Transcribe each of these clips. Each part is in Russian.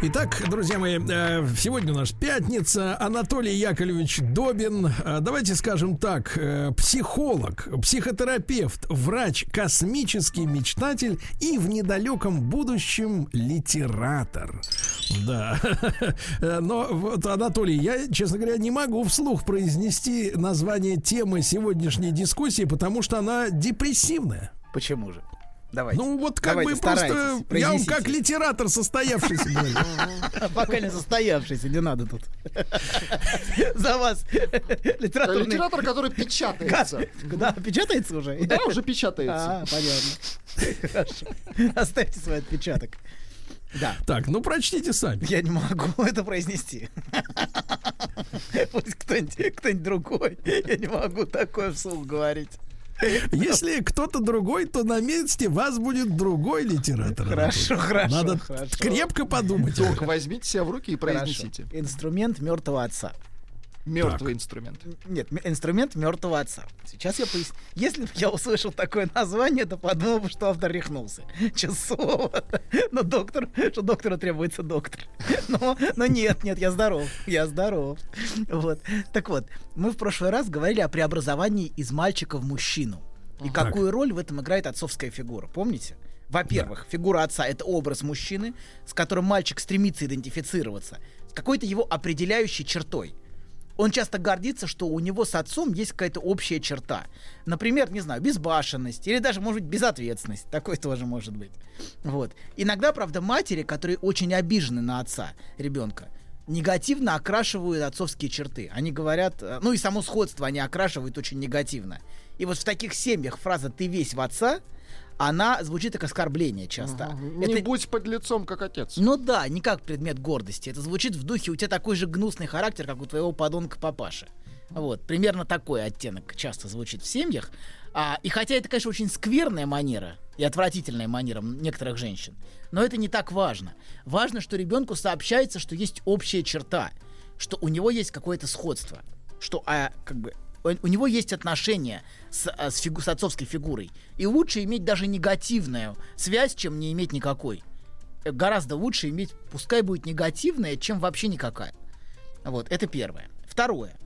Итак, друзья мои, э, сегодня у нас пятница. Анатолий Яковлевич Добин, э, давайте скажем так, э, психолог, психотерапевт, врач, космический мечтатель и в недалеком будущем литератор. Да. Но вот, Анатолий, я, честно говоря, не могу вслух произнести название темы сегодняшней дискуссии, потому что она депрессивная. Почему же? Давайте. Ну вот как Давайте, бы просто я вам как литератор состоявшийся говорю. Пока не состоявшийся, не надо тут. За вас литературный... Литератор, который печатается. Да, печатается уже? Да, уже печатается. А, понятно. Хорошо. Оставьте свой отпечаток. Да. Так, ну прочтите сами. Я не могу это произнести. Пусть кто-нибудь кто другой. Я не могу такое вслух говорить. Если кто-то другой, то на месте вас будет другой литератор. Хорошо, хорошо, Надо хорошо. крепко подумать. Только возьмите себя в руки и Хорошо. произнесите. Инструмент мертвого отца. Мертвый инструмент. Нет, инструмент мертвого отца. Сейчас я поясню. Если бы я услышал такое название, то подумал бы, что автор рехнулся. Слово. Но доктор, что доктору требуется доктор. Но, но нет, нет, я здоров. Я здоров. Вот. Так вот, мы в прошлый раз говорили о преобразовании из мальчика в мужчину. И какую роль в этом играет отцовская фигура. Помните? Во-первых, фигура отца это образ мужчины, с которым мальчик стремится идентифицироваться, с какой-то его определяющей чертой. Он часто гордится, что у него с отцом есть какая-то общая черта. Например, не знаю, безбашенность или даже, может быть, безответственность. Такой тоже может быть. Вот. Иногда, правда, матери, которые очень обижены на отца ребенка, негативно окрашивают отцовские черты. Они говорят, э, ну и само сходство они окрашивают очень негативно. И вот в таких семьях фраза «ты весь в отца» она звучит как оскорбление часто. Не Это- будь под лицом, как отец. ну да, не как предмет гордости. Это звучит в духе, у тебя такой же гнусный характер, как у твоего подонка папаши. Вот, примерно такой оттенок часто звучит в семьях. А, и хотя это, конечно, очень скверная манера и отвратительная манера некоторых женщин, но это не так важно. Важно, что ребенку сообщается, что есть общая черта, что у него есть какое-то сходство, что а, как бы у у него есть отношения с, а, с, фигу- с отцовской фигурой. И лучше иметь даже негативную связь, чем не иметь никакой э, гораздо лучше иметь, пускай будет негативная, чем вообще никакая. Вот, это первое. Второе.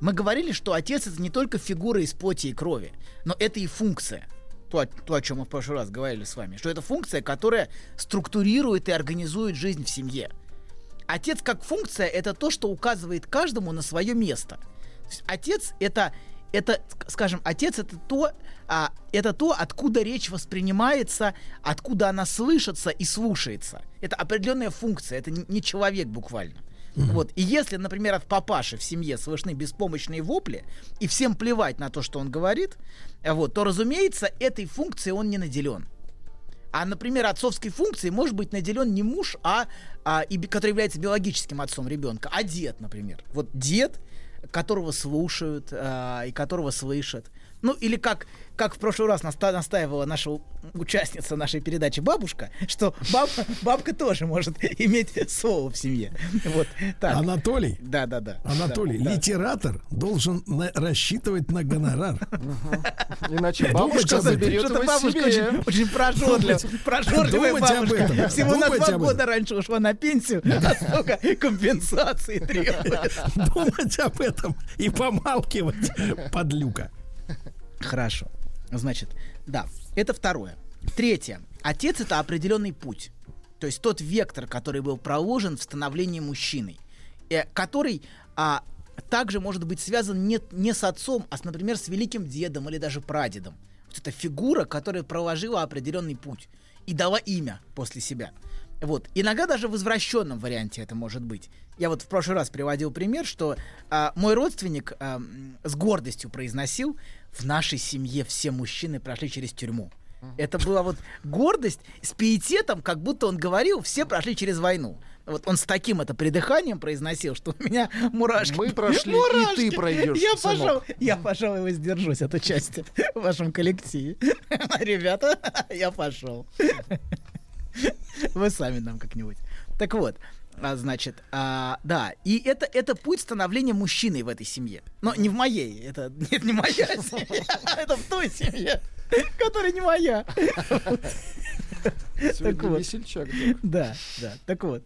Мы говорили, что отец это не только фигура из плоти и крови, но это и функция. То, то, о чем мы в прошлый раз говорили с вами, что это функция, которая структурирует и организует жизнь в семье. Отец как функция это то, что указывает каждому на свое место. Отец это это, ск- скажем, отец это то, а, это то, откуда речь воспринимается, откуда она слышится и слушается. Это определенная функция, это не человек буквально. Вот. И если, например, от папаши в семье слышны беспомощные вопли, и всем плевать на то, что он говорит, а вот, то, разумеется, этой функцией он не наделен. А, например, отцовской функцией может быть наделен не муж, а, а и, который является биологическим отцом ребенка, а дед, например. Вот дед, которого слушают а, и которого слышат. Ну, или как, как в прошлый раз наста- настаивала наша участница нашей передачи бабушка, что баб- бабка тоже может иметь слово в семье. Вот так. Анатолий, Да, да, да. Анатолий, Да, да. литератор должен на- рассчитывать на гонорар. Иначе бабушка заберет его бабушка очень, очень прожорливая, бабушка. этом. Всего на два года раньше ушла на пенсию, а столько компенсации требует. Думать об этом и помалкивать, подлюка. Хорошо. Значит, да, это второе. Третье. Отец это определенный путь. То есть тот вектор, который был проложен в становлении мужчиной, э, который а, также может быть связан не, не с отцом, а, с, например, с великим дедом или даже прадедом. Вот это фигура, которая проложила определенный путь и дала имя после себя. Вот. Иногда даже в извращенном варианте это может быть. Я вот в прошлый раз приводил пример, что а, мой родственник а, с гордостью произносил, в нашей семье все мужчины прошли через тюрьму. Это была вот гордость с пиететом, как будто он говорил, все прошли через войну. Вот он с таким это придыханием произносил, что у меня мурашки. Мы прошли, и мурашки. ты пройдешь, Я, сынок. пожалуй, я, пожалуй, воздержусь от участия в вашем коллективе. Ребята, я пошел. Вы сами нам как-нибудь. Так вот, а, значит, а, да, и это, это путь становления мужчиной в этой семье. Но не в моей, это нет, не моя семья, это в той семье, которая не моя. Сегодня вот. весельчак, да. Да, так вот.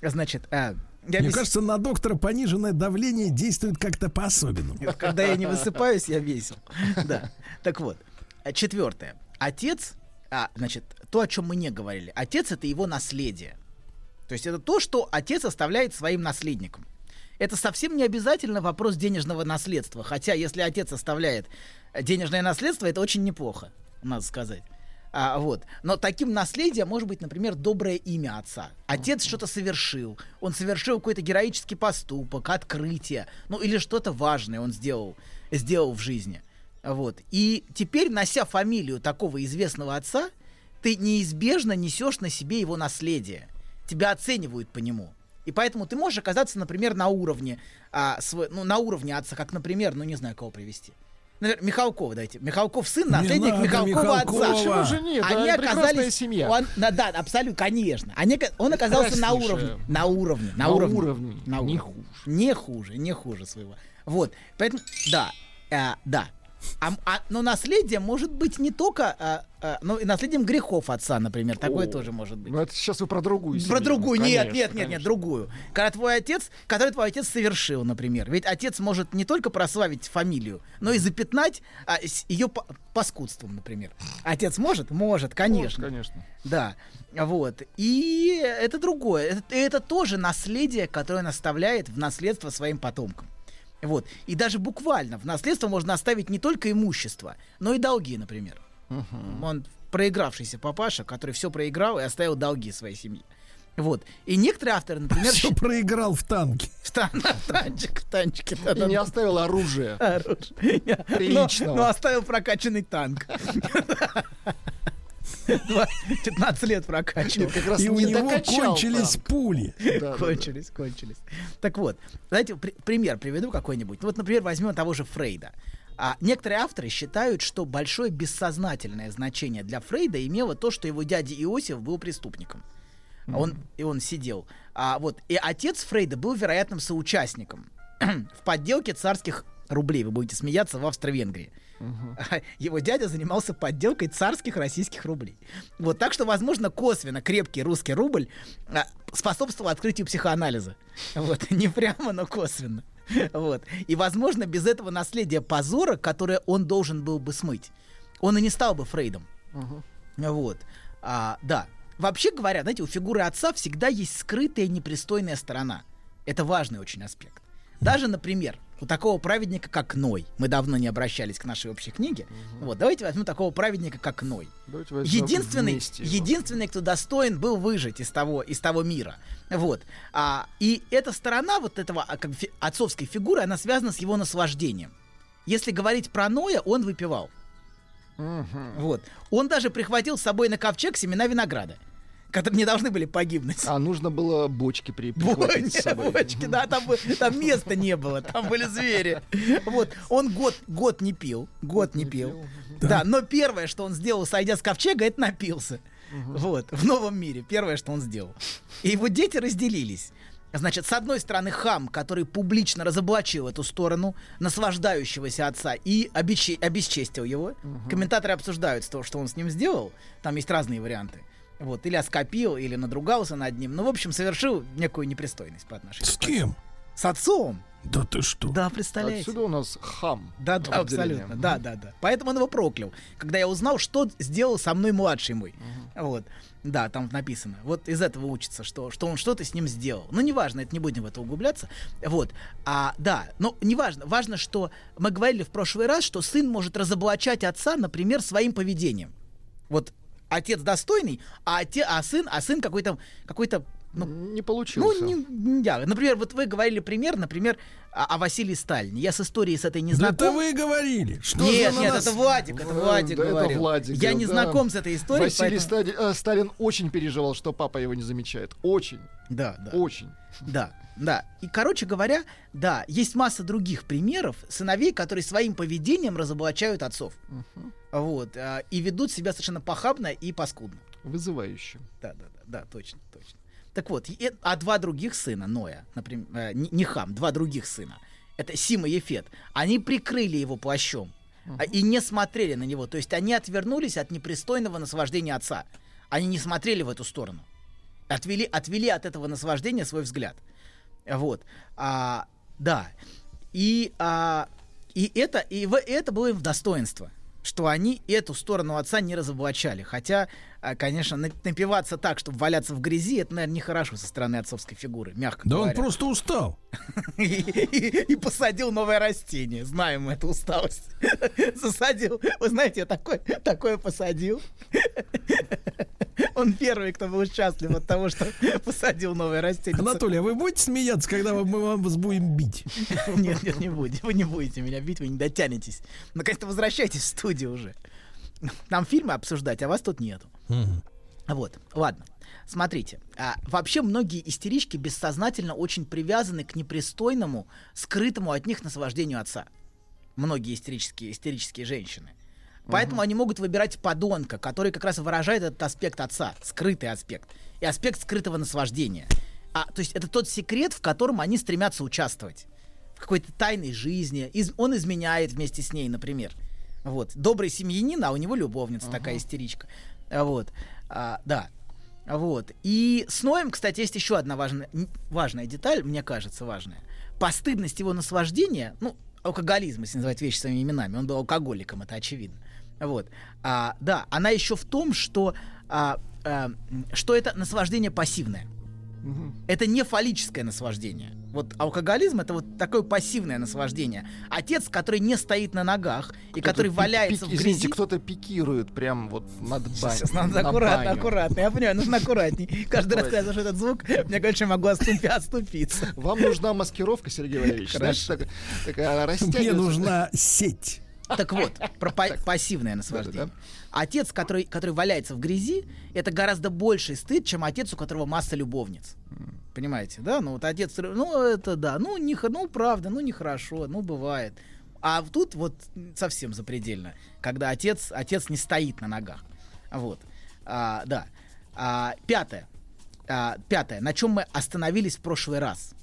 Значит, а, я Мне вес- кажется, на доктора пониженное давление действует как-то по-особенному. Когда я не высыпаюсь, я весел. Да. Так вот, а четвертое. Отец, а, значит, то, о чем мы не говорили. Отец это его наследие. То есть это то, что отец оставляет своим наследникам. Это совсем не обязательно вопрос денежного наследства. Хотя, если отец оставляет э, денежное наследство, это очень неплохо, надо сказать. А, вот. Но таким наследием может быть, например, доброе имя отца. Отец что-то совершил. Он совершил какой-то героический поступок, открытие. Ну, или что-то важное он сделал, сделал в жизни. Вот. И теперь, нося фамилию такого известного отца, ты неизбежно несешь на себе его наследие. Тебя оценивают по нему. И поэтому ты можешь оказаться, например, на уровне, а, сво- ну, на уровне отца, как, например, ну не знаю, кого привести. Например, Михалкова, дайте. Михалков сын, Не наследник надо Михалкова, Михалкова. отца. Почему же нет? Они Да, оказались, семья. Он, на- да, абсолютно, конечно. Они, он оказался на уровне, на уровне, на, На уровне, уровне, на не уровне. хуже. не хуже, не хуже своего. Вот, поэтому, да, э, да. А, а- но наследие может быть не только, а, а, но и наследием грехов отца, например, такое О, тоже может быть. Ну, это сейчас вы про другую Про семью. другую, Конечно, нет, нет, нет, нет, конечно. другую. Когда твой отец, который твой отец совершил, например. Ведь отец может не только прославить фамилию, но и запятнать а, с- ее по- паскудством, например. Отец может? Может, конечно. Вот, конечно. Да, вот. И это другое. Это, это тоже наследие, которое он оставляет в наследство своим потомкам. Вот. И даже буквально в наследство можно оставить не только имущество, но и долги, например. Он проигравшийся папаша, который все проиграл и оставил долги своей семье. Вот. И некоторые авторы, например, Все счит- проиграл в танке. в тан- танчик, в танчике. И да-да-да. не оставил оружие. Оружие. Но, Приличного. но оставил прокачанный танк. Два- 15 лет прокачивал. Нет, как раз И у не него кончились танк. пули. Да, да, да. кончились, кончились. Так вот, давайте при- пример приведу какой-нибудь. Ну Вот, например, возьмем того же Фрейда. А некоторые авторы считают, что большое бессознательное значение для Фрейда имело то, что его дядя Иосиф был преступником. А Он, и он сидел. А, вот, и отец Фрейда был вероятным соучастником в подделке царских рублей. Вы будете смеяться в Австро-Венгрии. Его дядя занимался подделкой царских российских рублей. Вот так что, возможно, косвенно крепкий русский рубль а, способствовал открытию психоанализа. Вот, не прямо, но косвенно. Вот. И, возможно, без этого наследия позора, которое он должен был бы смыть, он и не стал бы Фрейдом. Вот. А, да. Вообще говоря, знаете, у фигуры отца всегда есть скрытая непристойная сторона. Это важный очень аспект. Даже, например, у такого праведника, как Ной, мы давно не обращались к нашей общей книге, вот, давайте возьмем такого праведника, как Ной. Единственный, единственный, кто достоин был выжить из того, из того мира. Вот. А, и эта сторона вот этого а, как фи- отцовской фигуры, она связана с его наслаждением. Если говорить про Ноя, он выпивал. Вот. Он даже прихватил с собой на ковчег семена винограда, которые не должны были погибнуть. А нужно было бочки при прихватить с не, собой. бочки, да, там, там места не было, там были звери. Вот, он год, год не пил, год не пил. Да, но первое, что он сделал, сойдя с ковчега, это напился. Вот, в новом мире, первое, что он сделал. И его дети разделились. Значит, с одной стороны, хам, который публично разоблачил эту сторону наслаждающегося отца и обесче- обесчестил его. Комментаторы обсуждают то, что он с ним сделал. Там есть разные варианты. Вот, или оскопил, или надругался над ним. Ну, в общем, совершил некую непристойность по отношению С кем? С отцом. Да ты что? Да, представляете? Отсюда у нас хам. Да, да, абсолютно. Да, да, да. Поэтому он его проклял. Когда я узнал, что сделал со мной младший мой. Вот. Да, там написано. Вот из этого учится, что, что он что-то с ним сделал. Ну, неважно, это не будем в это углубляться. Вот. А, да, но неважно. Важно, что мы говорили в прошлый раз, что сын может разоблачать отца, например, своим поведением. Вот отец достойный, а, оте, а сын, а сын какой-то какой-то ну, Не ну, получился. не, не я. Например, вот вы говорили пример, например, о, о Василии Сталине. Я с историей с этой не Да знаком. это вы говорили. Что нет, нет, нас- это Владик, это Владик да, это говорил. Владик Я не да. знаком с этой историей, Василий поэтому- Сталин, э, Сталин очень переживал, что папа его не замечает. Очень, Да, да. очень. Да, да. И, короче говоря, да, есть масса других примеров сыновей, которые своим поведением разоблачают отцов. Вот. а, и ведут себя совершенно похабно и паскудно. Вызывающе. Да, да, да, да, точно, точно. Так вот, и- а два других сына, Ноя, например, э, не, Хам, два других сына, это Сима и Ефет, они прикрыли его плащом а, и не смотрели на него. То есть они отвернулись от непристойного наслаждения отца. Они не смотрели в эту сторону. Отвели, отвели от этого наслаждения свой взгляд. Вот. А, да. И, а, и, это, и в- это было им в достоинство, что они эту сторону отца не разоблачали. Хотя, а, конечно, на- напиваться так, чтобы валяться в грязи, это, наверное, нехорошо со стороны отцовской фигуры, мягко Да он говоря. просто устал. И, посадил новое растение. Знаем эту усталость. Засадил. Вы знаете, я такое посадил. Он первый, кто был счастлив от того, что посадил новое растение. Анатолий, а вы будете смеяться, когда мы вас будем бить? Нет, нет, не будете. Вы не будете меня бить, вы не дотянетесь. Наконец-то возвращайтесь в студию уже. Нам фильмы обсуждать, а вас тут нету. Вот, ладно. Смотрите, а, вообще многие истерички бессознательно очень привязаны к непристойному, скрытому от них наслаждению отца. Многие истерические, истерические женщины. Поэтому они могут выбирать подонка, который как раз выражает этот аспект отца, скрытый аспект, и аспект скрытого наслаждения. А, то есть это тот секрет, в котором они стремятся участвовать. В какой-то тайной жизни. Из- он изменяет вместе с ней, например. Вот. Добрый семьянин, а у него любовница такая истеричка. А, Вот. А, да. Вот. И с Ноем, кстати, есть еще одна важная, важная деталь, мне кажется, важная. Постыдность его наслаждения, ну, алкоголизм, если называть вещи своими именами, он был алкоголиком, это очевидно. Вот. А, да, она еще в том, что, а, а, что это наслаждение пассивное. Это не фаллическое наслаждение. Вот алкоголизм это вот такое пассивное наслаждение. Отец, который не стоит на ногах и который пик- валяется пик- в Извините, грязи. кто-то пикирует прям вот над баней. Сейчас надо аккуратно, аккуратно. Я понимаю, нужно аккуратней. Каждый раз, когда я слышу этот звук, мне кажется, я могу оступи- отступиться. Вам нужна маскировка, Сергей Валерьевич. Знаешь, Мне нужна сеть. Так вот, про па- пассивное наслаждение. Да-да-да. Отец, который, который валяется в грязи, это гораздо больший стыд, чем отец, у которого масса любовниц. Понимаете, да? Ну вот отец, ну это да, ну не, ну правда, ну нехорошо, ну бывает. А тут вот совсем запредельно, когда отец, отец не стоит на ногах. Вот, А, да. А, пятое. А, пятое. На чем мы остановились в прошлый раз?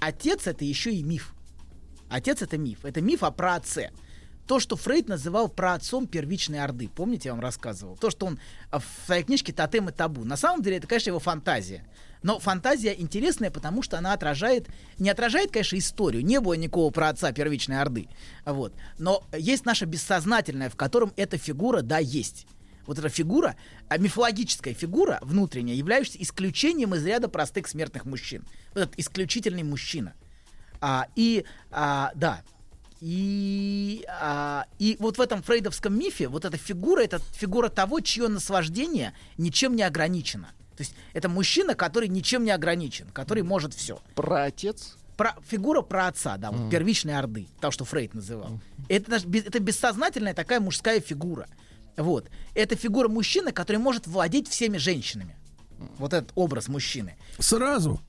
Отец это еще и миф. Отец это миф. Это миф о праотце. То, что Фрейд называл праотцом первичной Орды. Помните, я вам рассказывал? То, что он а, в своей книжке «Тотем и табу». На самом деле, это, конечно, его фантазия. Но фантазия интересная, потому что она отражает... Не отражает, конечно, историю. Не было никакого праотца первичной Орды. Вот. Но есть наша бессознательная, в котором эта фигура, да, есть. Вот эта фигура, а мифологическая фигура внутренняя, являющаяся исключением из ряда простых смертных мужчин. Вот этот исключительный мужчина. А, и, а, да, и, а, и вот в этом фрейдовском мифе вот эта фигура, это фигура того, чье наслаждение ничем не ограничено. То есть это мужчина, который ничем не ограничен, который может все. Про отец. Про, фигура про отца, да, вот первичной орды, то, что Фрейд называл. Это, наш бе- это бессознательная такая мужская фигура. Вот. Это фигура мужчины, который может владеть всеми женщинами. Вот этот образ мужчины. Сразу.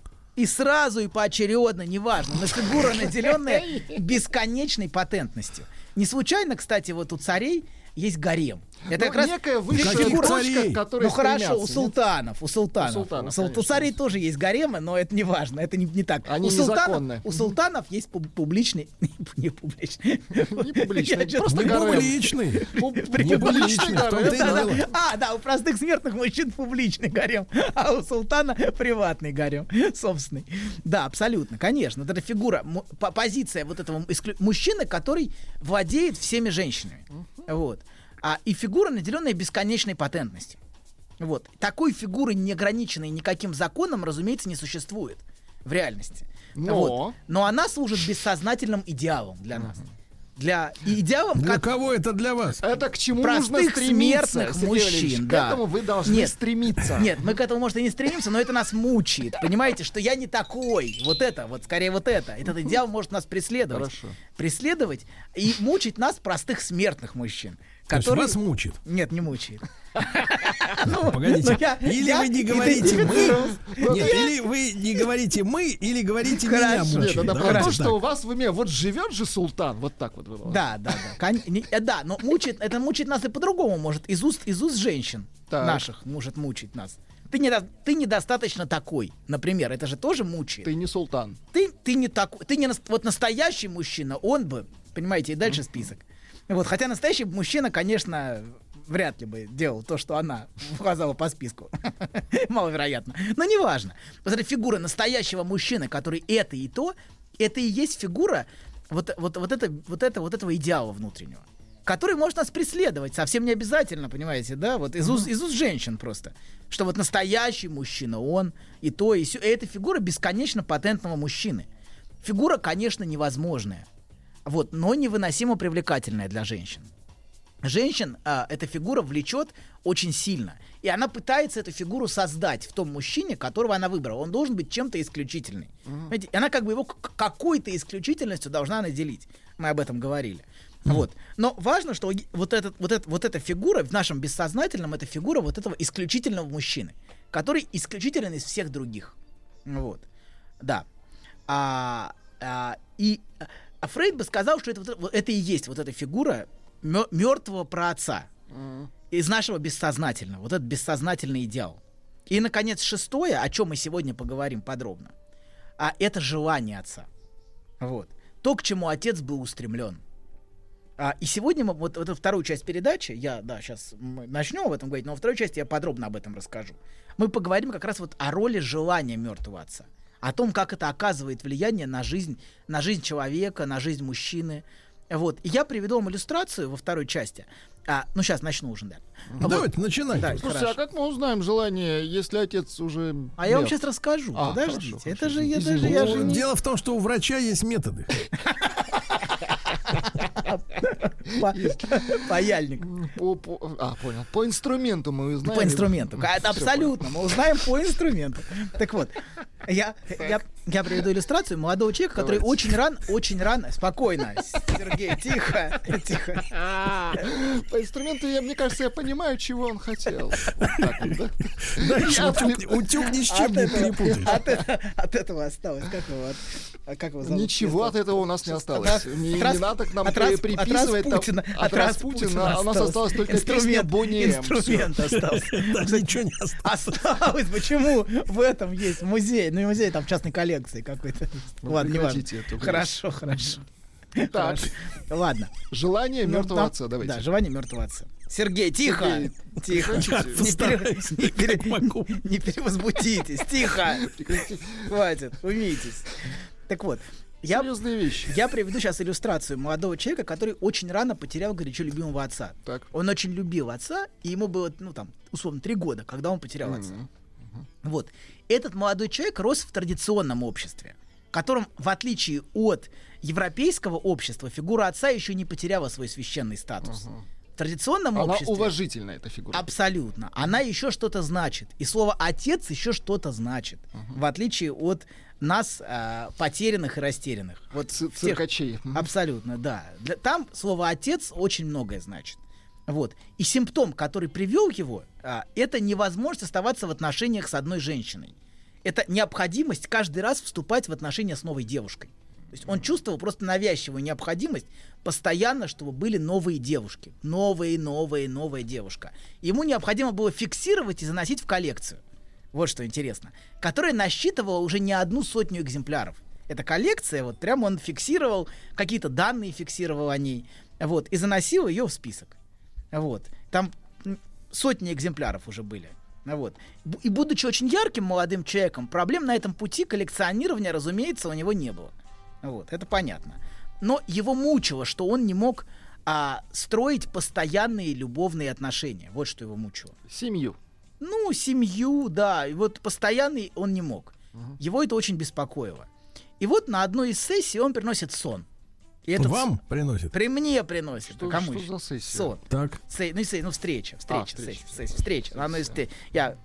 И сразу, и поочередно, неважно, но фигура, наделенная бесконечной патентностью. Не случайно, кстати, вот у царей есть гарем. Это Ну, как раз некая высшая точка, царей? к которой ну хорошо, у султанов, у султанов. У султанов, У у царей тоже есть гаремы, но это не важно, это не, не так. Они у султанов, у султанов есть пуб- публичный, не публичный, Не публичный, просто публичный. Публичный. А, да, у простых смертных мужчин публичный гарем, а у султана приватный гарем, собственный. Да, абсолютно, конечно. Вот эта фигура, позиция вот этого мужчины, который владеет всеми женщинами. Вот. А, и фигура, наделенная бесконечной патентностью. Вот. Такой фигуры, не ограниченной никаким законом, разумеется, не существует в реальности. Но- Вот. Но она служит бессознательным идеалом для нас. Для идеалом, Для как кого это для вас? Это к чему Простых нужно стремиться, смертных Сергей мужчин, да. К этому вы должны Нет. стремиться. Нет, мы к этому, может, и не стремимся, но это нас мучает. Понимаете, что я не такой. Вот это, вот скорее вот это. Этот идеал может нас преследовать. Хорошо. Преследовать и мучить нас, простых смертных мужчин. То есть вас мучит. Нет, не мучает. Погодите. ну я- или я вы не говорите мы, нет, или вы не говорите мы, или говорите меня Хорошо. Нет, мучает. это про Давайте то, что так. у вас в уме вот живет же султан, вот так вот. вы- Да, да, да. Кон- не- э, Да, но мучает, это мучает нас и по-другому может. Из уст, из уст женщин Так. наших может мучить нас. Ты, не, ты недостаточно такой, например, это же тоже мучает. Ты не султан. ты, ты не такой, ты не вот настоящий мужчина, он бы, понимаете, и дальше список. Вот, хотя настоящий мужчина, конечно, вряд ли бы делал то, что она указала по списку. Маловероятно. Но неважно. Эта фигура настоящего мужчины, который это и то, это и есть фигура вот, вот, вот, это, вот, это, вот этого идеала внутреннего который может нас преследовать, совсем не обязательно, понимаете, да, вот из уст, из уст женщин просто, что вот настоящий мужчина, он и то, и все, и эта фигура бесконечно патентного мужчины. Фигура, конечно, невозможная, вот, но невыносимо привлекательная для женщин. Женщин а, эта фигура влечет очень сильно. И она пытается эту фигуру создать в том мужчине, которого она выбрала. Он должен быть чем-то исключительный. Понимаете? И она как бы его какой-то исключительностью должна наделить. Мы об этом говорили. Вот. Но важно, что вот, этот, вот, это, вот эта фигура в нашем бессознательном, это фигура вот этого исключительного мужчины, который исключителен из всех других. Вот. Да. А, а, и а Фрейд бы сказал, что это, вот, это и есть вот эта фигура мертвого праотца из нашего бессознательного, вот этот бессознательный идеал. И, наконец, шестое, о чем мы сегодня поговорим подробно, а это желание отца. Вот. То, к чему отец был устремлен. А, и сегодня мы, вот, вот эту вторую часть передачи, я, да, сейчас мы начнем об этом говорить, но во второй части я подробно об этом расскажу. Мы поговорим как раз вот о роли желания мертвого отца. О том, как это оказывает влияние на жизнь, на жизнь человека, на жизнь мужчины. Вот. И я приведу вам иллюстрацию во второй части. А, ну, сейчас начну уже, да. Вот. Давайте, начинайте. Да, Слушайте, хорошо. а как мы узнаем желание, если отец уже А я вам сейчас расскажу. А, Подождите. хорошо, это хорошо, же я даже я же не- Дело в том, что у врача есть методы. Па- паяльник. По, по- а, понял. По инструменту мы узнаем. По инструменту. А, Это абсолютно. Мы узнаем по инструменту. Так вот, я, я, я приведу иллюстрацию молодого человека, который Давайте. очень рано, очень рано, спокойно, Сергей, тихо, тихо. По инструменту, я, мне кажется, я понимаю, чего он хотел. Утюг, ни с чем не перепутаешь. от, это- от этого осталось. Как его, а как его зовут? Ничего от этого у нас не осталось. От- Не, надо к нам приписывать. от Распутина, Распутина. У нас осталось только песня инструмент, Бонни инструмент остался. Ничего не осталось. Осталось. Почему в этом есть музей? Ну, и музей там в частной коллекции какой-то. Ну, Ладно, не важно. Хорошо, хорошо. Так, Хорошо. Ладно. желание Ну, мертвого отца, давайте. Да, желание мертвого отца. Сергей, тихо! Сергей, Тихо. Не, пере- не пере- не перевозбудитесь. Тихо. Хватит. Умейтесь. Так вот, я, Серьезные вещи. я приведу сейчас иллюстрацию молодого человека, который очень рано потерял горячо любимого отца. Так. Он очень любил отца, и ему было, ну там, условно, три года, когда он потерял отца. Вот. Этот молодой человек рос в традиционном обществе, в котором, в отличие от европейского общества, фигура отца еще не потеряла свой священный статус. В традиционном Она обществе... уважительная, эта фигура. Абсолютно. Она еще что-то значит. И слово отец еще что-то значит. В отличие от нас, э, потерянных и растерянных. Вот Ц- всех- Циркачей. Абсолютно, да. Для- там слово отец очень многое значит. Вот. И симптом, который привел его, а, это невозможность оставаться в отношениях с одной женщиной. Это необходимость каждый раз вступать в отношения с новой девушкой. То есть он чувствовал просто навязчивую необходимость постоянно, чтобы были новые девушки. Новые, новые, новая девушка. Ему необходимо было фиксировать и заносить в коллекцию. Вот что интересно. Которая насчитывала уже не одну сотню экземпляров. Эта коллекция, вот прямо он фиксировал, какие-то данные фиксировал о ней, вот, и заносил ее в список. Вот. Там сотни экземпляров уже были. Вот. И будучи очень ярким молодым человеком, проблем на этом пути коллекционирования, разумеется, у него не было. Вот, это понятно. Но его мучило, что он не мог а, строить постоянные любовные отношения. Вот что его мучило. Семью. Ну, семью, да. И вот постоянный он не мог. Его это очень беспокоило. И вот на одной из сессий он приносит сон. И это Вам приносит? При мне приносит. Что- а кому что за сессия? Сон. Так. Се- ну, се- ну, встреча, встреча, А, встреча, сессия, сессия, встреча. Из те- я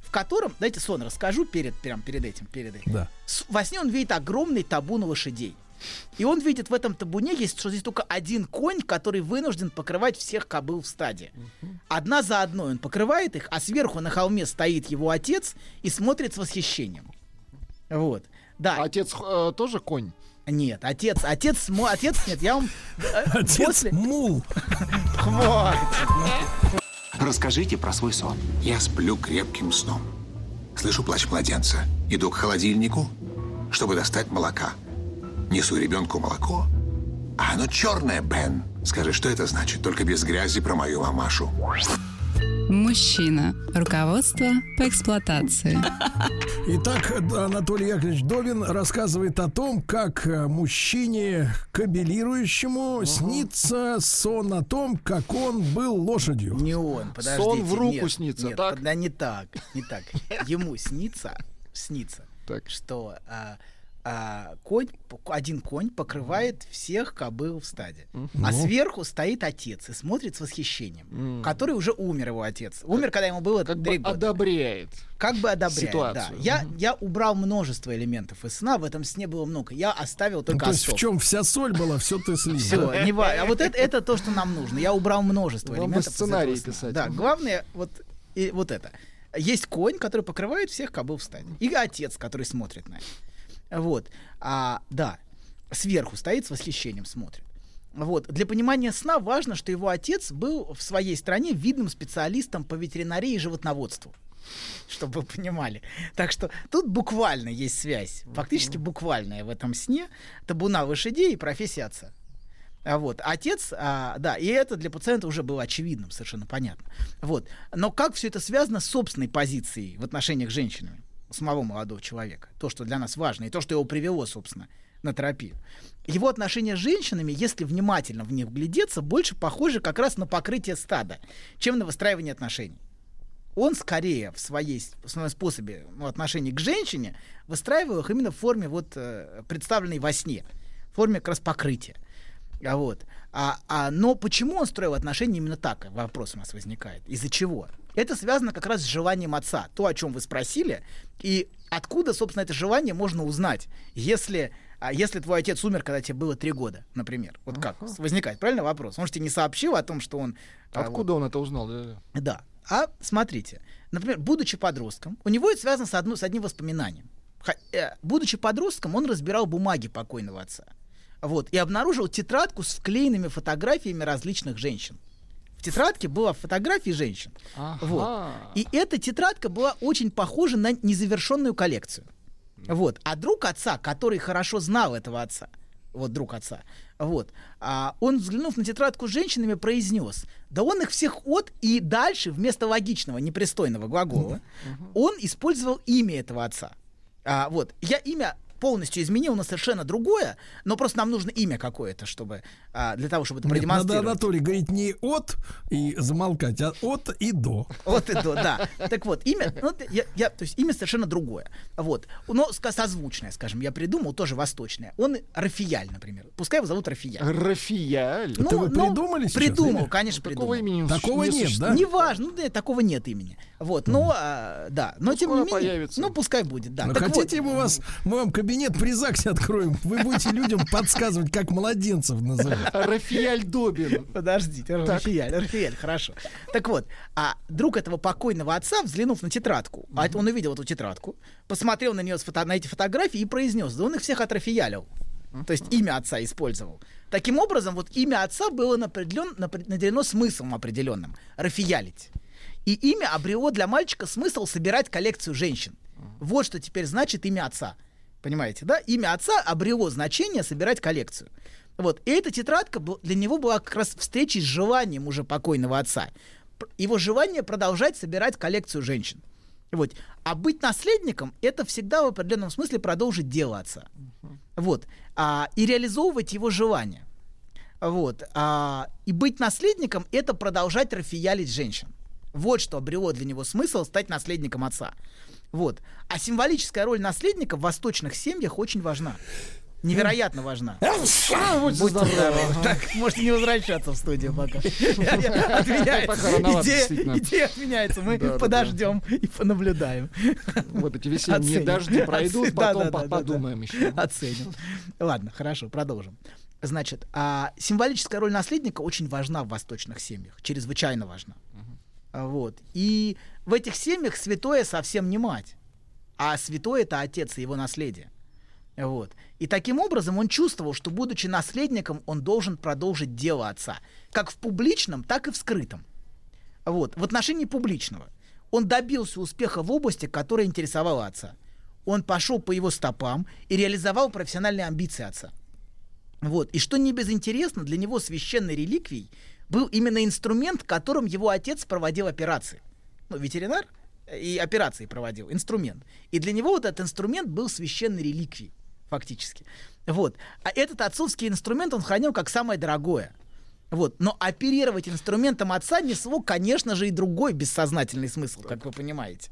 в котором, дайте сон расскажу перед, прям перед этим, перед этим. Да. Во сне он видит огромный табун лошадей. И он видит в этом табуне есть, что здесь только один конь, который вынужден покрывать всех кобыл в стаде. Одна за одной он покрывает их, а сверху на холме стоит его отец и смотрит с восхищением. Вот. Да. Отец э, тоже конь? Нет, отец, отец, мой отец, нет, я вам э, Отец после- мул. Хватит. Расскажите про свой сон. Я сплю крепким сном. Слышу плач младенца. Иду к холодильнику, чтобы достать молока. Несу ребенку молоко. А оно черное, Бен. Скажи, что это значит? Только без грязи про мою мамашу. Мужчина. Руководство по эксплуатации. Итак, Анатолий Яковлевич Добин рассказывает о том, как э, мужчине кабелирующему снится сон о том, как он был лошадью. Не он, подождите. Сон в руку нет, снится, нет, так? Да не так, не так. Ему снится, снится, Так. что а, а, конь, один конь покрывает всех кобыл в стаде. А сверху стоит отец и смотрит с восхищением, который уже умер его отец. Умер, когда ему было Как три бы года. одобряет. Как бы одобряет, ситуацию. да. Я, я убрал множество элементов из сна, в этом сне было много. Я оставил Ну, только то есть в чем вся соль была, все ты слил. Все, не важно. А вот это, это то, что нам нужно. Я убрал множество Вам элементов. сценарий писать. Да, главное вот, и, вот это. Есть конь, который покрывает всех кобыл в стаде. И отец, который смотрит на это. Вот. А, да. Сверху стоит с восхищением смотрит. Вот. Для понимания сна важно, что его отец был в своей стране видным специалистом по ветеринарии и животноводству. Чтобы вы понимали. Так что тут буквально есть связь. Фактически буквальная в этом сне. Табуна лошадей и профессия отца. А вот отец, а, да, и это для пациента уже было очевидным, совершенно понятно. Вот. Но как все это связано с собственной позицией в отношениях с женщинами, самого молодого человека? То, что для нас важно, и то, что его привело, собственно, на терапию. Его отношения с женщинами, если внимательно в них вглядеться, больше похожи как раз на покрытие стада, чем на выстраивание отношений. Он скорее в, своей, в своем способе ну, отношений к женщине выстраивал их именно в форме, вот, э, представленной во сне, в форме как раз покрытия. А вот. А, а, но почему он строил отношения именно так? Вопрос у нас возникает. Из-за чего? Это связано как раз с желанием отца. То, о чем вы спросили. И откуда, собственно, это желание можно узнать, если, а, если твой отец умер, когда тебе было три года, например. Вот как возникает, правильно вопрос? Он же тебе не сообщил о том, что он... а, вот- Откуда он это узнал? Да, да. А смотрите, например, будучи подростком, у него это связано с, одно, с одним воспоминанием. Э, будучи подростком, он разбирал бумаги покойного отца. Вот, и обнаружил тетрадку с вклеенными фотографиями различных женщин. Тетрадке была фотографии женщин. Вот. Ага. И эта тетрадка была очень похожа на незавершенную коллекцию. Вот. А друг отца, который хорошо знал этого отца, вот друг отца, вот, а, он, взглянув на тетрадку с женщинами, произнес, да он их всех от, и дальше вместо логичного, непристойного глагола, он использовал имя этого отца. А, вот, я имя полностью изменил на совершенно другое, но просто нам нужно имя какое-то, чтобы а, для того, чтобы это Нет, надо, продемонстрировать. Анатолий, говорить не от и замолкать, а от и до. Вот и до, да. Так вот, имя, ну, я, я- то есть имя совершенно другое. Вот. Но созвучное, скажем, я придумал, тоже восточное. Он Рафияль, например. Пускай его зовут Рафияль. Рафияль. Это вы придумали сейчас, Придумал, или? конечно, Такого придумал. имени не Такого не нет, существует. да? Неважно, ну, да, такого нет имени. Вот, но, а, да, но Ну, тем не менее, появится. ну, пускай будет, да. Ну, Так вот, хотите, мы, вас, мы вам кабинет при ЗАГСе откроем? Вы будете людям подсказывать, как младенцев называть. Рафияль Добин. Подождите, Рафияль, Рафияль, хорошо. Так вот, а друг этого покойного отца, взглянув на тетрадку, это он увидел эту тетрадку, посмотрел на нее, на эти фотографии и произнес, да он их всех отрафиялил. То есть имя отца использовал. Таким образом, вот имя отца было напределен, напре- наделено смыслом определенным. Рафиялить. И имя обрело для мальчика смысл собирать коллекцию женщин. Вот что теперь значит имя отца. Понимаете, да? Имя отца обрело значение собирать коллекцию. Вот. И эта тетрадка для него была как раз встречей с желанием уже покойного отца. Его желание продолжать собирать коллекцию женщин. Вот. А быть наследником это всегда в определенном смысле продолжить дело отца. Вот. А, и реализовывать его желание. Вот. А, и быть наследником это продолжать рафиялить женщин. Вот что обрело для него смысл стать наследником отца. Вот. А символическая роль наследника в восточных семьях очень важна. Невероятно важна. Будьте здоровы. Так, можете не возвращаться в студию пока. Идея отменяется. Мы подождем и понаблюдаем. Вот эти весенние дожди пройдут, потом подумаем еще. Оценим. Ладно, хорошо, продолжим. Значит, а символическая роль наследника очень важна в восточных семьях, чрезвычайно важна. А Вот. И в этих семьях святое совсем не мать, а святой это отец и его наследие. Вот. И таким образом он чувствовал, что, будучи наследником, он должен продолжить дело отца. Как в публичном, так и в скрытом. Вот. В отношении публичного. Он добился успеха в области, которая интересовала отца. Он пошел по его стопам и реализовал профессиональные амбиции отца. Вот. И что не безинтересно, для него священной реликвией был именно инструмент, которым его отец проводил операции. Ну, ветеринар и операции проводил, инструмент. И для него вот этот инструмент был священной реликвией, фактически. Вот. А этот отцовский инструмент он хранил как самое дорогое. Вот. Но оперировать инструментом отца несло, конечно же, и другой бессознательный смысл, как вы понимаете.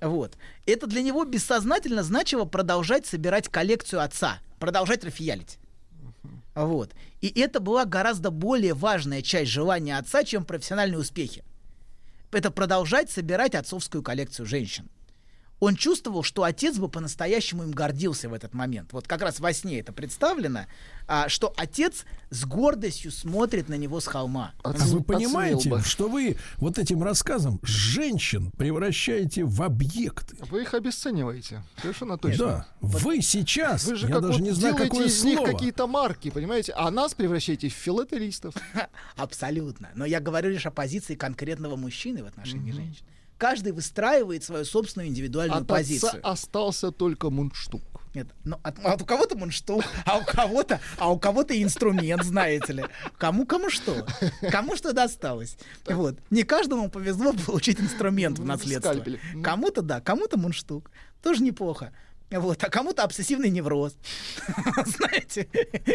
Вот. Это для него бессознательно значило продолжать собирать коллекцию отца, продолжать рафиялить. Вот. И это была гораздо более важная часть желания отца, чем профессиональные успехи. Это продолжать собирать отцовскую коллекцию женщин. Он чувствовал, что отец бы по-настоящему им гордился в этот момент. Вот как раз во сне это представлено, а, что отец с гордостью смотрит на него с холма. А вы понимаете, что вы вот этим рассказом женщин превращаете в объекты? Вы их обесцениваете. Совершенно точно. Да, вы сейчас, Вы же я как даже вот не знаю, какое из них слово. какие-то марки, понимаете? А нас превращаете в филателистов. Абсолютно. Но я говорю лишь о позиции конкретного мужчины в отношении женщин. Каждый выстраивает свою собственную индивидуальную От позицию. отца остался только мундштук. Нет, ну, от- а у кого-то мундштук, а у кого-то, а у кого-то инструмент, знаете ли. Кому кому что? Кому что досталось. Вот. Не каждому повезло получить инструмент в наследство. Кому-то да, кому-то мундштук. Тоже неплохо. Вот, а кому-то обсессивный невроз. Знаете,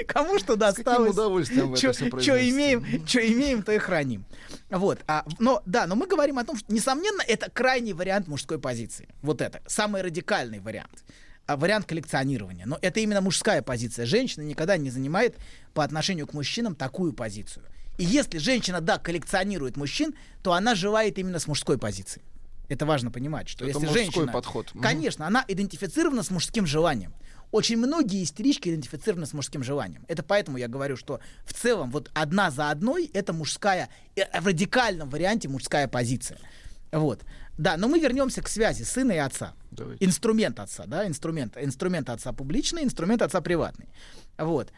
кому что досталось. удовольствием вы это всё Что имеем, что имеем, то и храним. Вот. А, но да, но мы говорим о том, что, несомненно, это крайний вариант мужской позиции. Вот это. Самый радикальный вариант. А, вариант коллекционирования. Но это именно мужская позиция. Женщина никогда не занимает по отношению к мужчинам такую позицию. И если женщина, да, коллекционирует мужчин, то она желает именно с мужской позиции. Это важно понимать, что Это если женщина... подход. Конечно, она идентифицирована с мужским желанием. Очень многие истерички идентифицированы с мужским желанием. Это поэтому я говорю, что в целом вот одна за одной это мужская, э, в радикальном варианте мужская позиция. Вот. Да, но мы вернемся к связи сына и отца. Давайте. Инструмент отца, да, инструмент, инструмент отца публичный, инструмент отца приватный. Вот.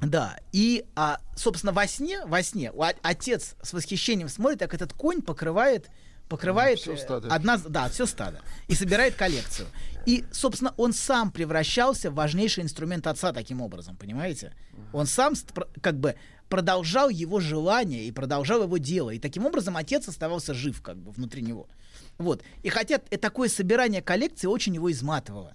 Да, и, а, собственно, во сне, во сне отец с восхищением смотрит, как этот конь покрывает, покрывает Всё э, стадо. одна, да, все стадо, и собирает коллекцию. И, собственно, он сам превращался в важнейший инструмент отца таким образом, понимаете? Он сам как бы продолжал его желание и продолжал его дело, и таким образом отец оставался жив как бы внутри него. Вот. И хотя такое собирание коллекции очень его изматывало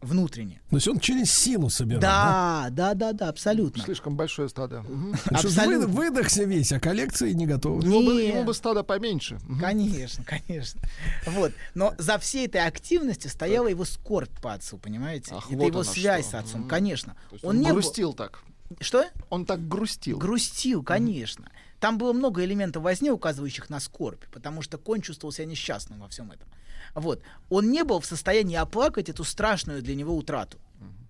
внутренне. То есть он через силу собирал. Да. Да, да, да, да, абсолютно. Слишком большое стадо. Вы- абсолютно. выдохся весь, а коллекции не готовы. Ему бы, Не. ему бы стадо поменьше. Конечно, конечно. Вот. Но за всей этой активностью стояла его скорбь по отцу, понимаете? Ах, Это вот его связь что. с отцом, конечно. Он он не был- грустил так. Что? Он так грустил. Грустил, конечно. Там было много элементов во сне, указывающих на скорбь, потому что конь чувствовал себя несчастным во всем этом. Вот. Он не был в состоянии оплакать эту страшную для него утрату.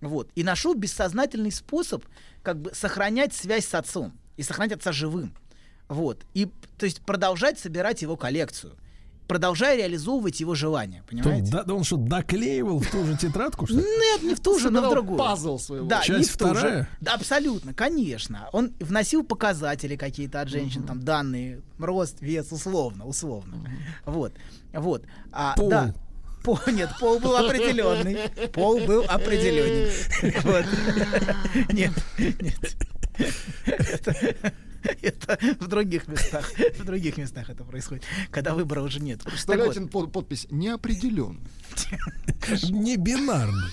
Вот. И нашел бессознательный способ как бы сохранять связь с отцом и сохранять отца живым. Вот. И, то есть, продолжать собирать его коллекцию, продолжая реализовывать его желания, То понимаете? да- да он что, доклеивал в ту же тетрадку, что ли? Нет, не в ту же, но в другую. пазл своего. Да, Часть не в ту же. вторая? Да, абсолютно, конечно. Он вносил показатели какие-то от женщин, там данные, рост, вес, условно, условно. Вот, вот. А, Пол. Да. Пол, нет, пол был определенный. Пол был определенный. Вот. Нет, нет. Это, в других местах. В других местах это происходит, когда выбора уже нет. Вот, Представляете под- подпись неопределен. Не бинарный.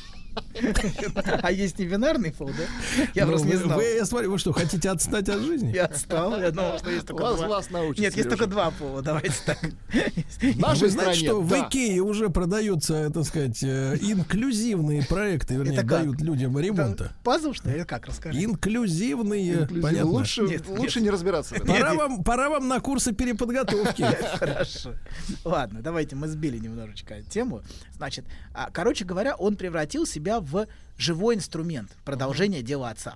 А есть не бинарный пол, да? Я Ну, просто не знал. Вы, я смотрю, вы что, хотите отстать от жизни? Я отстал, я думал, что есть только два. вас научат, Нет, есть только два пола, давайте так. Вы знаете, что в. Икее уже продаются, так сказать, э, инклюзивные проекты, вернее, дают людям ремонта. Пазл, что ли? Как, расскажи. Инклюзивные, понятно. Лучше, не разбираться. Пора вам, пора вам на курсы переподготовки. Хорошо. Ладно, давайте мы сбили немножечко тему. Значит, а, короче говоря, он превратил себя в живой инструмент продолжения дела отца.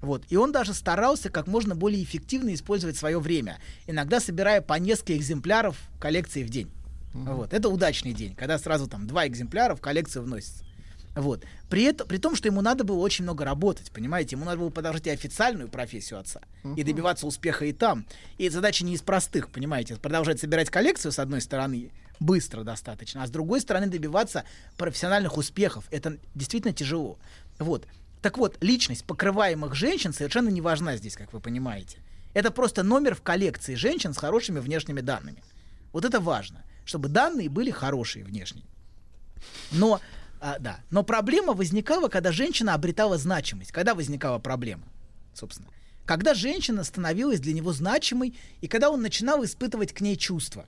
Вот. И он даже старался как можно более эффективно использовать свое время, иногда собирая по несколько экземпляров коллекции в день. Вот. Это удачный день, когда сразу там два экземпляра в коллекцию вносятся. Вот. При, этом, при том, что ему надо было очень много работать, понимаете, ему надо было продолжать и официальную профессию отца, и добиваться успеха и там. И задача не из простых, понимаете, продолжать собирать коллекцию, с одной стороны, быстро достаточно, а с другой стороны добиваться профессиональных успехов. Это действительно тяжело. Вот. Так вот, личность покрываемых женщин совершенно не важна здесь, как вы понимаете. Это просто номер в коллекции женщин с хорошими внешними данными. Вот это важно, чтобы данные были хорошие внешние. Но, а, да, но проблема возникала, когда женщина обретала значимость. Когда возникала проблема, собственно? Когда женщина становилась для него значимой, и когда он начинал испытывать к ней чувства.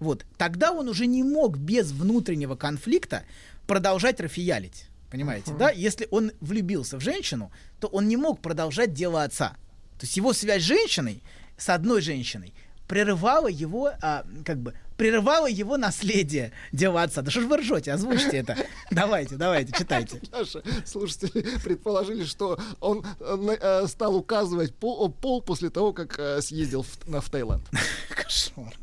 Вот, тогда он уже не мог без внутреннего конфликта продолжать рафиялить. Понимаете, да? Если он влюбился в женщину, то он не мог продолжать дело отца. То есть его связь с женщиной, с одной женщиной, прерывала его, а, как бы, прерывала его наследие отца. Да что ж вы ржете, озвучьте это. Давайте, давайте, читайте. Наши слушатели предположили, что он э, э, стал указывать пол, пол после того, как э, съездил в, на, в Таиланд. Кошмар.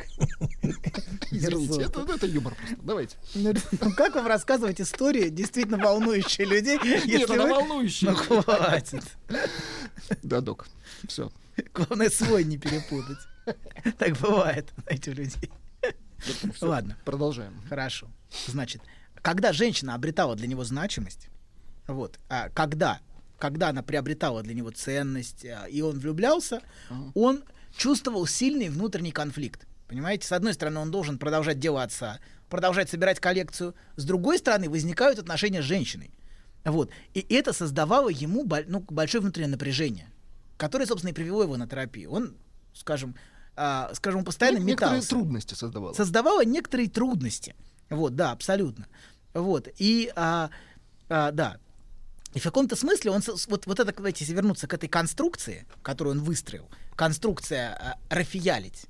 Извините, это, это юмор просто. Давайте. Ну, ну, как вам рассказывать истории, действительно волнующие людей, если она вы- волнующая. Ну, хватит. Да, док. Все. Главное, свой не перепутать. Так бывает, знаете, у людей. Ладно. Продолжаем. Хорошо. Значит, когда женщина обретала для него значимость, вот, а когда, когда она приобретала для него ценность, а, и он влюблялся, он чувствовал сильный внутренний конфликт. Понимаете, с одной стороны, он должен продолжать дело отца, продолжать собирать коллекцию, с другой стороны, возникают отношения с женщиной. Вот. И это создавало ему ну, большое внутреннее напряжение, которое, собственно, и привело его на терапию. Он, скажем, а, скажем, постоянно Нек- Некоторые метался трудности создавало. создавала некоторые трудности. Вот, да, абсолютно. Вот. И а, а, да. И в каком-то смысле он вот, вот это, давайте если вернуться к этой конструкции, которую он выстроил, конструкция а, рафиялить,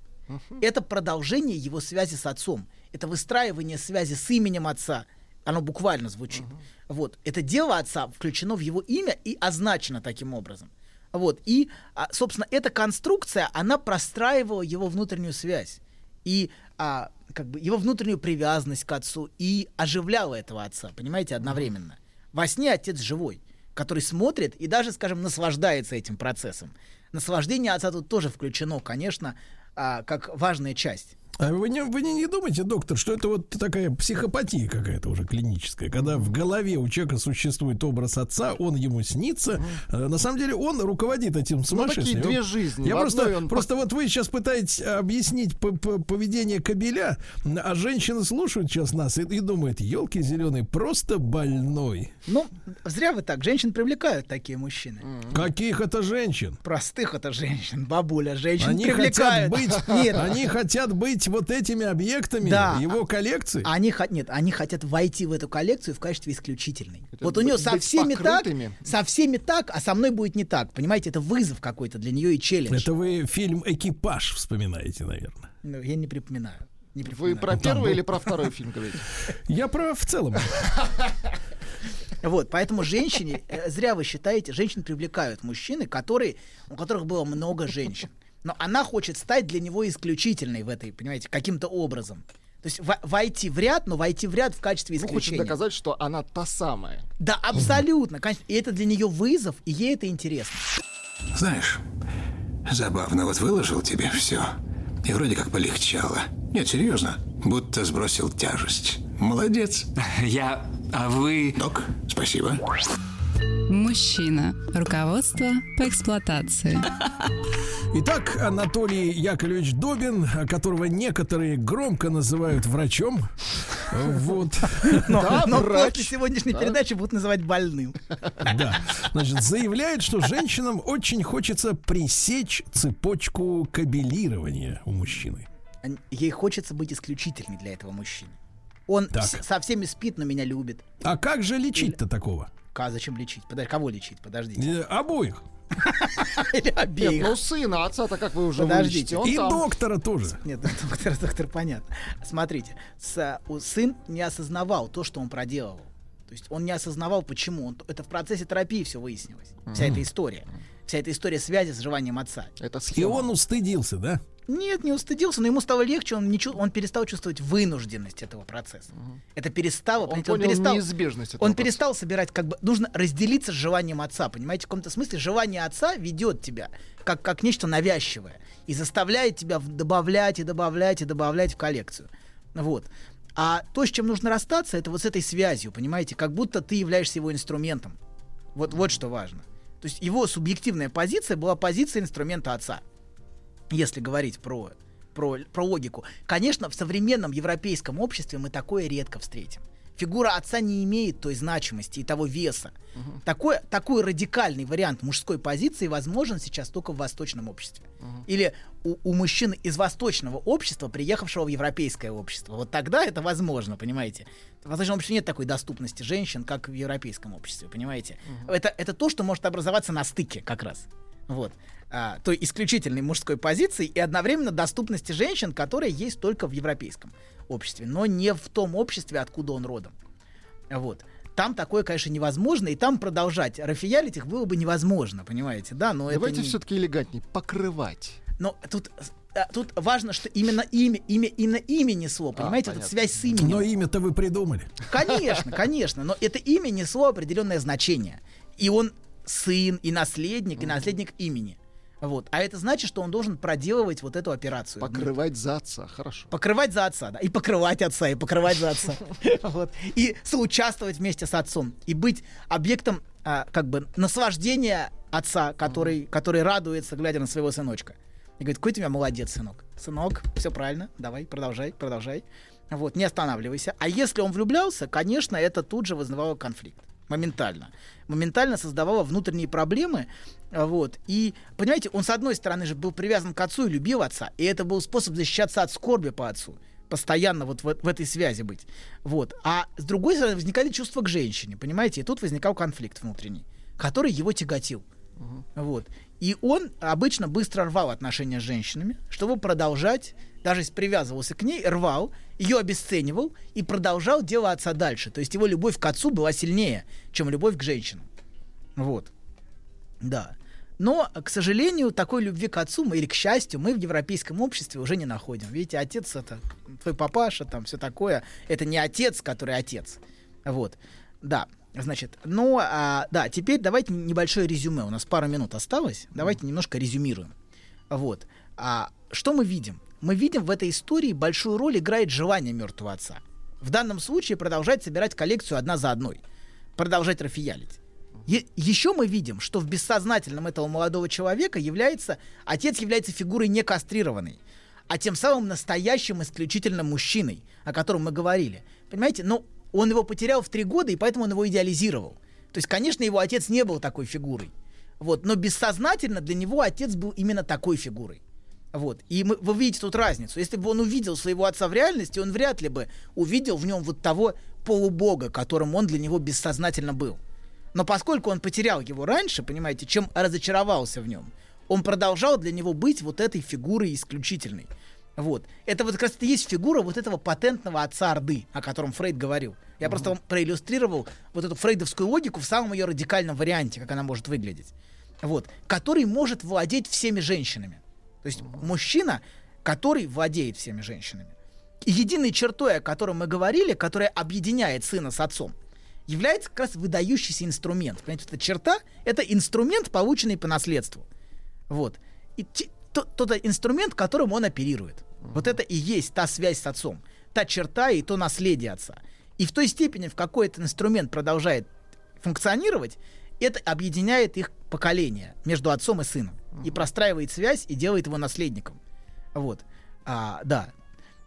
это продолжение его связи с отцом. Это выстраивание связи с именем отца. Оно буквально звучит. Вот. Это дело отца включено в его имя и означено таким образом. Вот. И, а, собственно, эта конструкция, она простраивала его внутреннюю связь. И а, как бы его внутреннюю привязанность к отцу и оживляла этого отца, понимаете, одновременно. Во сне отец живой, который смотрит и даже, скажем, наслаждается этим процессом. Наслаждение отца тут тоже включено, конечно, а, как важная часть. А вы не, вы не, не думаете, доктор, что это вот такая психопатия какая-то уже клиническая, когда в голове у человека существует образ отца, он ему снится, э, на самом деле он руководит этим Ну, сумасшествием. такие две жизни. Я В просто, он просто вот вы сейчас пытаетесь объяснить поведение кобеля, а женщины слушают сейчас нас и, и думают, елки зеленые, просто больной. Ну, зря вы так. Женщин привлекают такие мужчины. Каких это женщин? Простых это женщин, бабуля, женщин Они привлекают. хотят быть, Нет, они хотят быть вот этими объектами Да. его коллекции. Они хот- нет, они хотят войти в эту коллекцию в качестве исключительной. Хотят вот у нее со всеми покрытыми. так, со всеми так, а со мной будет не так. Понимаете, это вызов какой-то для нее и челлендж. Это вы фильм «Экипаж» вспоминаете, наверное. Ну, я не припоминаю. Не Вы припоминаю. про первый или про второй фильм говорите? Я про в целом. Вот, поэтому женщине, э, зря вы считаете, женщин привлекают мужчины, которые, у которых было много женщин. Но она хочет стать для него исключительной в этой, понимаете, каким-то образом. То есть во- войти в ряд, но войти в ряд в качестве Ну, хочет исключения. доказать, что она та самая. Да, абсолютно, конечно. И это для нее вызов, и ей это интересно. Знаешь, забавно, вот выложил тебе все. И вроде как полегчало. Нет, серьезно, будто сбросил тяжесть. Молодец. Я... А вы... Док, спасибо. Мужчина. Руководство по эксплуатации. Итак, Анатолий Яковлевич Добин, которого некоторые громко называют врачом, Вот. Но, Да, но врач. после сегодняшней Да. передачи будут называть больным. Да. Значит, заявляет, что женщинам очень хочется пресечь цепочку кабелирования у мужчины. Ей хочется быть исключительной для этого мужчины. Он Так. со всеми спит, но меня любит. А как же лечить-то такого? Ка, зачем лечить? Подожди, кого лечить? Подождите. Э, Обоих. Или Нет, обеих. ну сына, отца-то как вы уже Подождите. И там. доктора тоже. Нет, доктор, доктор, понятно. Смотрите, с- у- сын не осознавал то, что он проделывал. То есть он не осознавал, почему. Он, это в процессе терапии все выяснилось. Вся эта история. Вся эта история связи с желанием отца. Это И схема. он устыдился, да? Нет, не устыдился, но ему стало легче, он, не чу- он перестал чувствовать вынужденность этого процесса. Это перестало, Он он, перестал, неизбежность он процесса. перестал собирать, как бы, нужно разделиться с желанием отца, понимаете, в каком-то смысле желание отца ведет тебя как, как нечто навязчивое и заставляет тебя добавлять и добавлять и добавлять в коллекцию. Вот. А то, с чем нужно расстаться, это вот с этой связью, понимаете, как будто ты являешься его инструментом. Вот, вот что важно. То есть его субъективная позиция была позиция инструмента отца если говорить про, про, про логику. Конечно, в современном европейском обществе мы такое редко встретим. Фигура отца не имеет той значимости и того веса. Такой, такой радикальный вариант мужской позиции возможен сейчас только в восточном обществе. Или у, у мужчин из восточного общества, приехавшего в европейское общество. Вот тогда это возможно, понимаете? В восточном обществе нет такой доступности женщин, как в европейском обществе, понимаете? Это, это то, что может образоваться на стыке как раз. Вот. А, той исключительной мужской позиции и одновременно доступности женщин, которые есть только в европейском обществе, но не в том обществе, откуда он родом. Вот. Там такое, конечно, невозможно, и там продолжать рафиялить их было бы невозможно, понимаете, да, но Давайте не- все-таки элегантней. Покрывать. Но тут, а, тут важно, что именно имя, имя, именно имя несло, понимаете, вот эта понятно. связь с именем. Но имя-то вы придумали. Конечно, конечно, но это имя несло определенное значение. И он сын, и наследник, и наследник имени. Вот. А это значит, что он должен проделывать вот эту операцию. Покрывать за отца. Хорошо. Покрывать за отца, да. И покрывать отца, и покрывать за отца. И соучаствовать вместе с отцом. И быть объектом а, как бы наслаждения отца, который, который радуется, глядя на своего сыночка. И говорит, какой ты у меня молодец, сынок. Сынок, все правильно, давай, продолжай, продолжай. Вот, не останавливайся. А если он влюблялся, конечно, это тут же вызывало конфликт. Моментально. Моментально создавало внутренние проблемы. а, Вот. И, понимаете, он, с одной стороны, же был привязан к отцу и любил отца. И это был способ защищаться от скорби по отцу. Постоянно вот в, в этой связи быть. Вот. А с другой стороны, возникали чувства к женщине, понимаете? И тут возникал конфликт внутренний, который его тяготил. Вот. И он обычно быстро рвал отношения с женщинами, чтобы продолжать, даже если привязывался к ней, рвал, ее обесценивал и продолжал дело отца дальше. То есть его любовь к отцу была сильнее, чем любовь к женщинам. Вот. Да. Но, к сожалению, такой любви к отцу мы, или к счастью мы в европейском обществе уже не находим. Видите, отец это твой папаша, там все такое. Это не отец, который отец. Вот. Да. Значит, ну, а, да, теперь давайте небольшое резюме. У нас пару минут осталось. Давайте немножко резюмируем. Вот. А, что мы видим? Мы видим в этой истории большую роль играет желание мертвого отца. В данном случае продолжать собирать коллекцию одна за одной. Продолжать рафиялить. Е- еще мы видим, что в бессознательном этого молодого человека является, отец является фигурой не кастрированной, а тем самым настоящим исключительно мужчиной, о котором мы говорили. Понимаете, но он его потерял в три года, и поэтому он его идеализировал. То есть, конечно, его отец не был такой фигурой. Вот, но бессознательно для него отец был именно такой фигурой. Вот. И мы, вы видите тут разницу. Если бы он увидел своего отца в реальности, он вряд ли бы увидел в нем вот того полубога, которым он для него бессознательно был. Но поскольку он потерял его раньше, понимаете, чем разочаровался в нем, он продолжал для него быть вот этой фигурой исключительной. Вот. Это вот как раз и есть фигура вот этого патентного отца Орды, о котором Фрейд говорил. Я просто вам проиллюстрировал вот эту фрейдовскую логику в самом ее радикальном варианте, как она может выглядеть. Вот. Который может владеть всеми женщинами. То есть мужчина, который владеет всеми женщинами. И единой чертой, о которой мы говорили, которая объединяет сына с отцом, является как раз выдающийся инструмент. Понимаете, эта черта — это инструмент, полученный по наследству. Вот. И те- то- тот инструмент, которым он оперирует. Вот это и есть та связь с отцом. Та черта и то наследие отца. И в той степени, в какой этот инструмент продолжает функционировать, это объединяет их поколение между отцом и сыном. И простраивает связь и делает его наследником. Вот. А, да.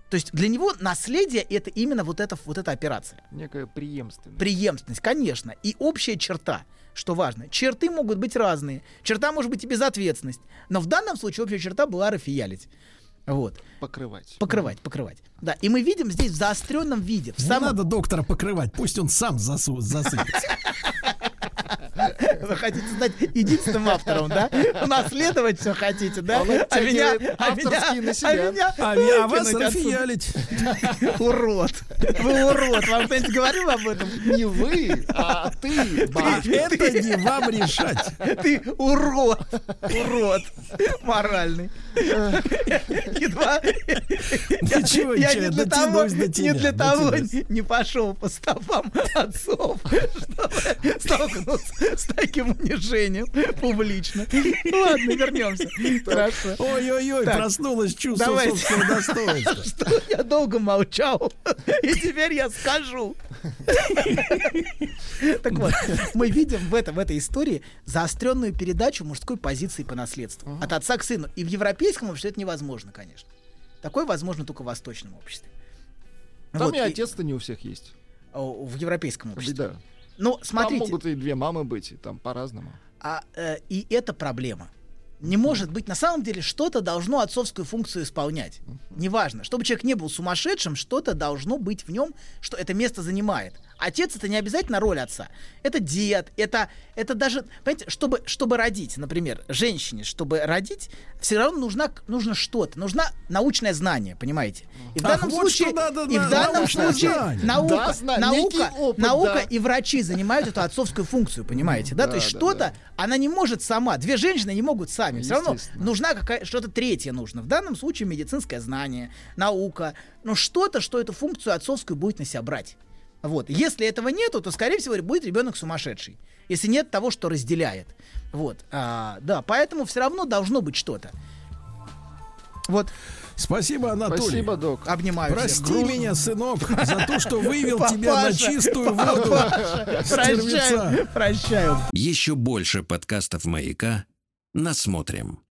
То есть для него наследие это именно вот эта, вот эта операция. Некая преемственность. Преемственность, конечно. И общая черта, что важно. Черты могут быть разные. Черта может быть и безответственность. Но в данном случае общая черта была рафиялить. Вот. Покрывать. Покрывать, покрывать. Да, и мы видим здесь в заостренном виде. В Не самом... надо доктора покрывать, пусть он сам засу- засыпется. Вы хотите стать единственным автором, да? Унаследовать все хотите, да? Он оттягивает авторские на себя. а меня А, а вас выкинуть отсюда. рафиялить. Урод. Вы урод. Вам кто-нибудь говорил об этом? Не вы, а ты. Это не вам решать. Ты урод. Урод. Моральный. Едва... Ничего, Я не для того, не для того не пошел по стопам отцов, чтобы столкнуться с таким унижением публично. Ладно, вернемся. Хорошо. Ой-ой-ой, проснулось чувство давайте. собственного достоинства. Что я долго молчал, и теперь я скажу. Так вот, мы видим в, этом, в этой истории заостренную передачу мужской позиции по наследству. От отца к сыну. И в европейском обществе это невозможно, конечно. Такое возможно только в восточном обществе. Там Вот, и и- отец-то не у всех есть. в европейском обществе. Беда. Ну, Там смотрите, могут и две мамы быть, и там по-разному. а, э, и это проблема. Не может быть, на самом деле, что-то должно отцовскую функцию исполнять. Неважно. Чтобы человек не был сумасшедшим, что-то должно быть в нем, что это место занимает. Отец это не обязательно роль отца. Это дед, это, это даже, понимаете, чтобы, чтобы родить, например, женщине, чтобы родить, все равно нужна, нужно что-то, нужна научное знание, понимаете? И в данном вот случае, надо и в данном случае знание. наука, Да, наука, опыт, наука да. и врачи занимают эту отцовскую функцию, понимаете, да? Да, То есть да, что-то, да. она не может сама. Две женщины не могут сами. Все равно нужна какая что-то третье нужно. В данном случае медицинское знание, наука, но что-то, что эту функцию отцовскую будет на себя брать. Вот. Если этого нету, то, скорее всего, будет ребенок сумасшедший. Если нет того, что разделяет. Вот. А, да, поэтому все равно должно быть что-то. Вот, Спасибо, Анатолий. Спасибо, док. обнимаю всех. Прости меня, сынок, за то, что вывел тебя на Папаша, чистую воду. Прощаю, прощаю. Еще больше подкастов «Маяка» насмотрим.